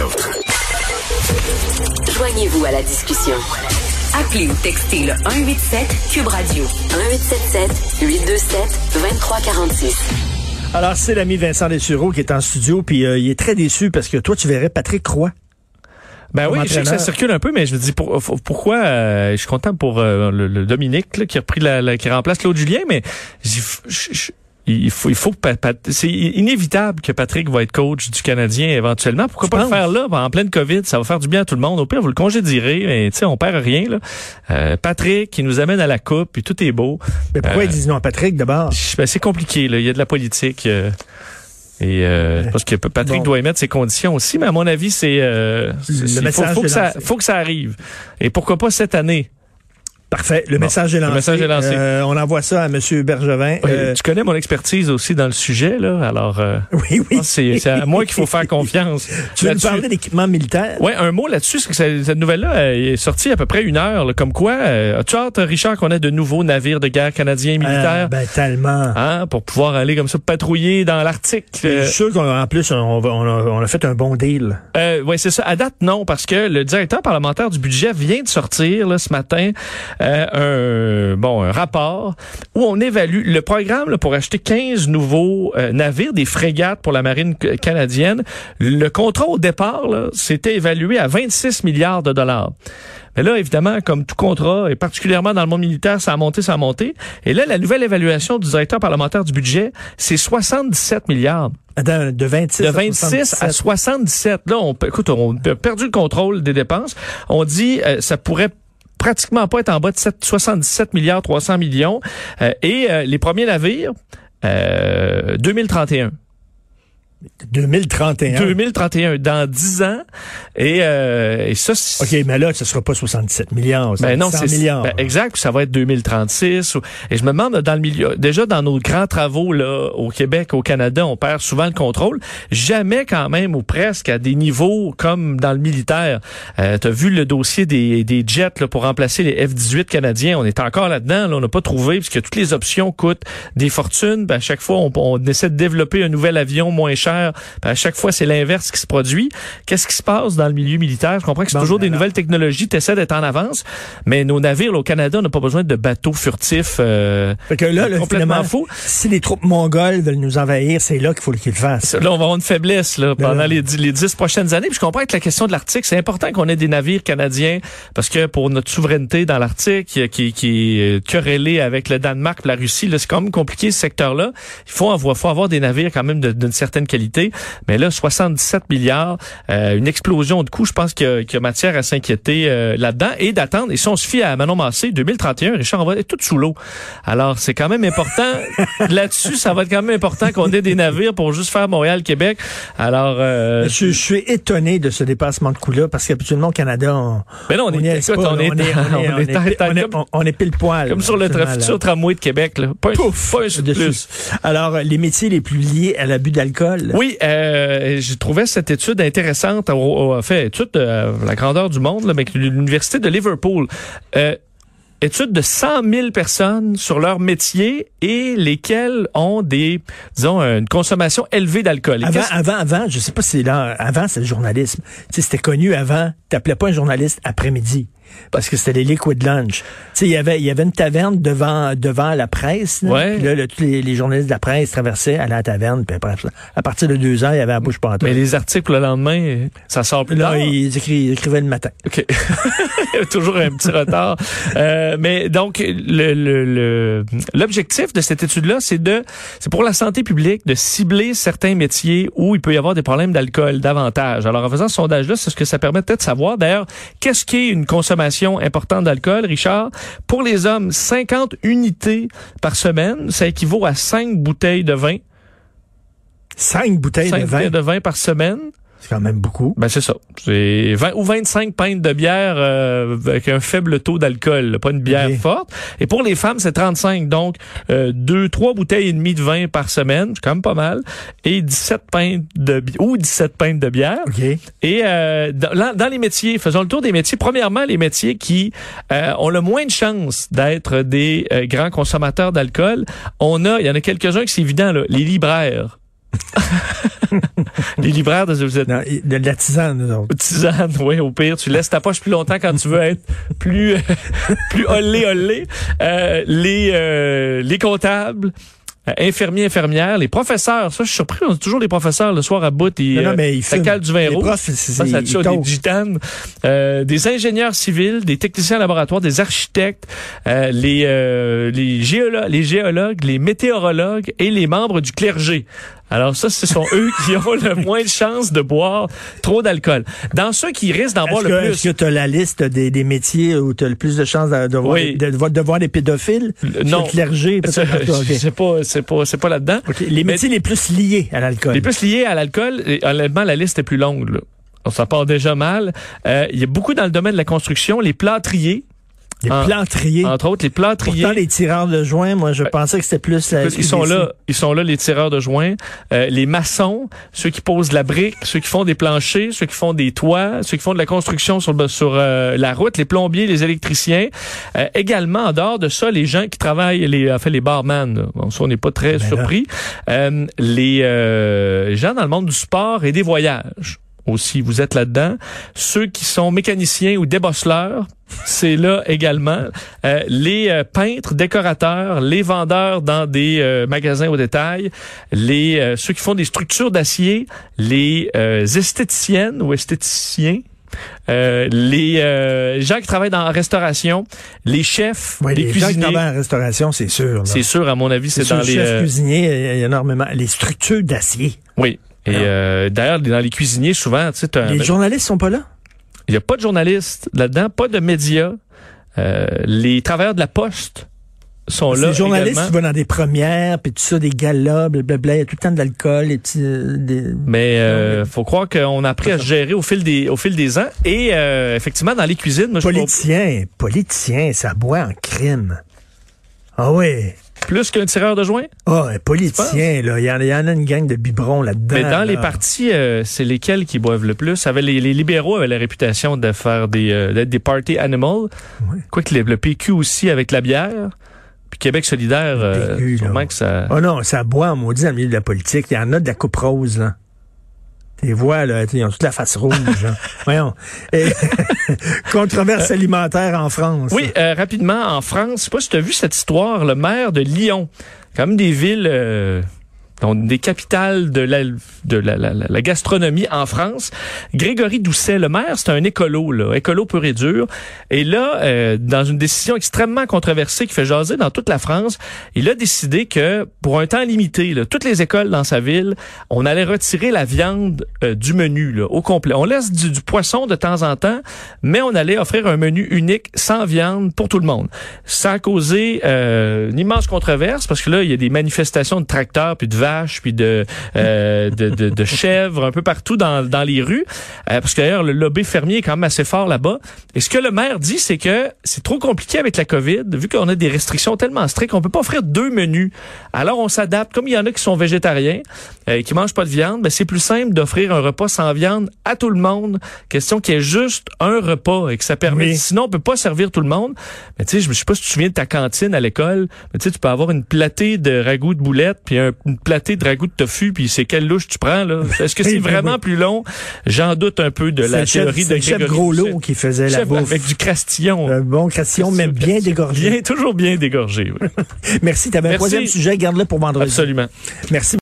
autres. Joignez-vous à la discussion. Appelez ou textez le 187 Cube Radio 1877 827 2346. Alors, c'est l'ami Vincent Dessureau qui est en studio, puis euh, il est très déçu parce que toi, tu verrais Patrick Croix. Ben oui, je sais que ça circule un peu, mais je me dis pour- pourquoi euh, je suis content pour euh, le, le Dominique là, qui a repris la, la- qui remplace Claude Julien, mais je- je- il faut il faut c'est inévitable que Patrick va être coach du Canadien éventuellement. Pourquoi Tu pas penses? le faire là en pleine Covid, ça va faire du bien à tout le monde. Au pire, vous le congédierez, mais tu sais on perd rien là. Euh, Patrick qui nous amène à la coupe, puis tout est beau. Mais pourquoi Euh, ils disent non à Patrick d'abord? Ben, c'est compliqué là, il y a de la politique. euh, et parce que Patrick Bon. doit émettre ses conditions aussi, mais à mon avis, c'est message faut, faut que ça, faut que ça arrive. Et pourquoi pas cette année? Parfait. Le Bon. message est Le lancé. message est lancé. Euh, on envoie ça à M. Bergevin. Euh, Tu connais mon expertise aussi dans le sujet, là. Alors, euh, oui, oui. c'est c'est à moi qu'il faut faire confiance. Tu veux nous parler d'équipement militaire? Ouais, un mot là-dessus, c'est que cette nouvelle-là euh, est sortie à peu près une heure. là, comme quoi, euh, as-tu hâte, Richard, qu'on ait de nouveaux navires de guerre canadiens militaires? Euh, ben, tellement. Hein, pour pouvoir aller comme ça patrouiller dans l'Arctique. Je Euh, suis sûr qu'en plus, on, va- on a, on a fait un bon deal. Euh, oui, c'est ça. À date, non, parce que le directeur parlementaire du budget vient de sortir là, ce matin euh, un bon un rapport où on évalue le programme là, pour acheter 15 nouveaux euh, navires, des frégates pour la marine canadienne. Le contrat au départ, c'était évalué à 26 milliards de dollars. Mais là, évidemment, comme tout contrat, et particulièrement dans le monde militaire, ça a monté, ça a monté. Et là, la nouvelle évaluation du directeur parlementaire du budget, c'est 77 milliards. Attends, de 26 De à 26 à 77. 77. Là, on, écoute, on a perdu le contrôle des dépenses. On dit euh, ça pourrait pratiquement pas être en bas de 7 77 milliards 300 millions. Euh, et euh, les premiers navires, euh, 2031. 2031. 2031, dans 10 ans. Et, euh, et ça, OK, mais là, ce sera pas 67 millions. ça va ben non, 100 c'est milliards. ben, exact. Ça va être 2036. ou- et je me demande dans le milieu, déjà dans nos grands travaux là au Québec, au Canada, on perd souvent le contrôle. Jamais quand même ou presque à des niveaux comme dans le militaire. Euh, T'as vu le dossier des, des jets là, pour remplacer les F-18 canadiens. On est encore là-dedans. Là, on n'a pas trouvé parce que toutes les options coûtent des fortunes. Ben, à chaque fois, on, on essaie de développer un nouvel avion moins cher. Ben, à chaque fois, c'est l'inverse qui se produit. Qu'est-ce qui se passe dans le milieu militaire? Je comprends que c'est Bon, toujours des nouvelles technologies. Tu essaies d'être en avance. Mais nos navires là, au Canada, on n'a pas besoin de bateaux furtifs. euh, Fait que là, là complètement fou. si les troupes mongoles veulent nous envahir, c'est là qu'il faut qu'ils le fassent. Là, on va avoir une faiblesse là, Ben pendant les, dix- les dix prochaines années. Puis je comprends que la question de l'Arctique, c'est important qu'on ait des navires canadiens parce que pour notre souveraineté dans l'Arctique, qui, qui, qui est querellée avec le Danemark la Russie, là, c'est quand même compliqué ce secteur-là. Il faut avoir, faut avoir des navires quand même d'une certaine qualité. Mais là, 77 milliards, euh, une explosion de coûts, je pense qu'il y, y a matière à s'inquiéter euh, là-dedans et d'attendre. Et si on se fie à Manon Massé, 2031, Richard, on va être tout sous l'eau. Alors, c'est quand même important. Là-dessus, ça va être quand même important qu'on ait des navires pour juste faire Montréal-Québec. Alors, euh, Je, je suis étonné de ce dépassement de coût-là parce qu'habituellement au Canada, on, mais non, on, on est, écoute, on est, on est- pile poil. comme sur le futur tramway de Québec. Là. Pouf, dessus. plus. Alors, les métiers les plus liés à l'abus d'alcool. Oui, euh, j'ai trouvé cette étude intéressante. On a fait étude de euh, la grandeur du monde, là, mais l'université de Liverpool. Euh, étude de 100 000 personnes sur leur métier et lesquelles ont des, disons, une consommation élevée d'alcool. Avant, avant, avant, je sais pas si c'est là, avant, c'est le journalisme. Tu sais, c'était connu avant, t'appelais pas un journaliste après-midi. Parce que c'était les liquid lunch. Tu sais, il y avait, il y avait une taverne devant, devant la presse. Là, Ouais. Là, là, tous les, les journalistes de la presse traversaient, à la taverne, puis après, à partir de deux heures, il y avait la bouche pas mais les articles le lendemain, ça sort plus Là, tard? ils, écri- ils écrivaient le matin. OK. Il y a toujours un petit retard. Euh, mais donc, le, le, le- l'objectif de cette étude-là, c'est de, c'est pour la santé publique de cibler certains métiers où il peut y avoir des problèmes d'alcool davantage. Alors, en faisant ce sondage-là, c'est ce que ça permet peut-être de savoir. D'ailleurs, qu'est-ce qu'est une consommation importante d'alcool, Richard? Pour les hommes, 50 unités par semaine, ça équivaut à 5 bouteilles de vin. Cinq bouteilles 5 de vin? bouteilles de vin par semaine. C'est quand même beaucoup. Ben c'est ça. C'est 20 ou 25 pintes de bière euh, avec un faible taux d'alcool, pas une bière forte. Et pour les femmes, c'est 35. Donc euh, deux, trois bouteilles et demie de vin par semaine, c'est quand même pas mal. Et 17 pintes de bi- ou 17 pintes de bière. OK. Et euh, dans les métiers, faisons le tour des métiers. Premièrement, les métiers qui euh, ont le moins de chances d'être des euh, grands consommateurs d'alcool. On a, il y en a quelques-uns qui c'est évident, là, les libraires. les libraires de, vous êtes Non, de la tisane, nous autres. tisane, oui, au pire, tu laisses ta poche plus longtemps quand tu veux être plus plus olé olé. Euh, les euh, les comptables, euh, infirmiers, infirmières, les professeurs. Ça, je suis surpris. On a toujours des professeurs le soir à bout. Ils, Non, non, mais euh, ils ça cale du vin Les rouge. profs, Ça, tue des gitanes, euh, des ingénieurs civils, des techniciens laboratoires, des architectes, euh, les euh, les, les géologues, les météorologues et les membres du clergé. Alors ça, ce sont eux qui ont le moins de chances de boire trop d'alcool. Dans ceux qui risquent d'en boire le plus, est-ce que tu as la liste des, des métiers où tu as le plus de chances de, de, voir, Oui. des- de, de- de voir des pédophiles? Le- non. Le clergé, Ça, peut-être. Ok. c'est pas, c'est pas, c'est pas là-dedans. Les métiers les plus liés à l'alcool. Les plus liés à l'alcool, honnêtement, la liste est plus longue. Là. Ça part déjà mal. Euh, Il y a beaucoup dans le domaine de la construction, les plâtriers, Les en- plantriers. entre autres, les plâtriers. Pourtant, les tireurs de joints, moi, je pensais que c'était plus la. Parce qu'ils sont là, ils sont là les tireurs de joints, euh, les maçons, ceux qui posent de la brique, ceux qui font des planchers, ceux qui font des toits, ceux qui font de la construction sur sur euh, la route, les plombiers, les électriciens. Euh, également en dehors de ça, les gens qui travaillent, les en fait les barman. là. Bon, ça on n'est pas très Ben surpris. Euh, les euh, gens dans le monde du sport et des voyages aussi, vous êtes là-dedans. Ceux qui sont mécaniciens ou débosseleurs, c'est là également. Euh, les euh, peintres, décorateurs, les vendeurs dans des euh, magasins au détail, les euh, ceux qui font des structures d'acier, les euh, esthéticiennes ou esthéticiens. euh, les euh, gens qui travaillent dans la restauration, les chefs, Ouais, les, les gens qui cuisiniers. travaillent en restauration, c'est sûr. C'est sûr, à mon avis, c'est dans les. chef euh, cuisinier, il y a énormément. Les structures d'acier. oui. Et euh, d'ailleurs, dans les cuisiniers, souvent, tu sais, Les journalistes sont pas là? Il n'y a pas de journalistes là-dedans, pas de médias. Euh, les travailleurs de la poste sont là les journalistes également. vont dans des premières, puis tout ça, des galas, blablabla, il y a tout le temps de l'alcool, petits, euh, des... Mais euh, faut croire qu'on a appris à se gérer au fil des au fil des ans. Et euh, effectivement, dans les cuisines, moi, je Politiciens, politiciens, ça boit en crime. Ah oui. Plus qu'un tireur de joint? Ah, un politicien, là, il y, en- il y en a une gang de biberons là-dedans. Mais dans là. les partis, euh, c'est lesquels qui boivent le plus? Avait les, les libéraux avaient la réputation de faire des euh, d'être des party animals. Ouais. Quoique le, le PQ aussi avec la bière. Puis Québec solidaire, euh, PQ, sûrement que ça. Oh non, ça boit en maudit dans le milieu de la politique. Il y en a de la coupe rose, là. Tes voix, là, ils ont toute la face rouge. hein. Voyons. Et- Controverse alimentaire en France. Oui, euh, rapidement, en France, je sais pas si tu as vu cette histoire, le maire de Lyon, même des villes, euh, donc des capitales de la, de la, la- la- gastronomie en France. Grégory Doucet, le maire, c'est un écolo, là, écolo pur et dur. Et là, euh, dans une décision extrêmement controversée qui fait jaser dans toute la France, il a décidé que pour un temps limité, là, toutes les écoles dans sa ville, on allait retirer la viande euh, du menu là, au complet. On laisse du, du poisson de temps en temps, mais on allait offrir un menu unique sans viande pour tout le monde. Ça a causé euh, une immense controverse parce que là, il y a des manifestations de tracteurs, puis de vaches, puis de, euh, de, de, de chèvres un peu partout dans, dans les rues. Euh, parce que d'ailleurs, le lobby fermier est quand même assez fort là-bas. Et ce que le maire dit, c'est que c'est trop compliqué avec la COVID, vu qu'on a des restrictions tellement strictes, on peut pas offrir deux menus. Alors, on s'adapte. Comme il y en a qui sont végétariens, euh, et qui mangent pas de viande, ben, c'est plus simple d'offrir un repas sans viande à tout le monde. Question qu'il y ait juste un repas et que ça permet. Oui. Sinon, on peut pas servir tout le monde. Mais tu sais, je me sais pas si tu te souviens de ta cantine à l'école. Mais tu sais, tu peux avoir une platée de ragoût de boulettes, puis un- une platée de ragoût de tofu, puis c'est quelle louche tu prends là? Est-ce que c'est oui, vraiment plus long? J'en doute un peu de la théorie de Grégory Doucet. qui faisait la bouffe. avec du crastillon. Un bon crastillon, mais bien dégorgé. Bien, toujours bien dégorgé. oui. Merci. Tu avais un troisième sujet. Garde-le pour vendredi. Absolument. Merci.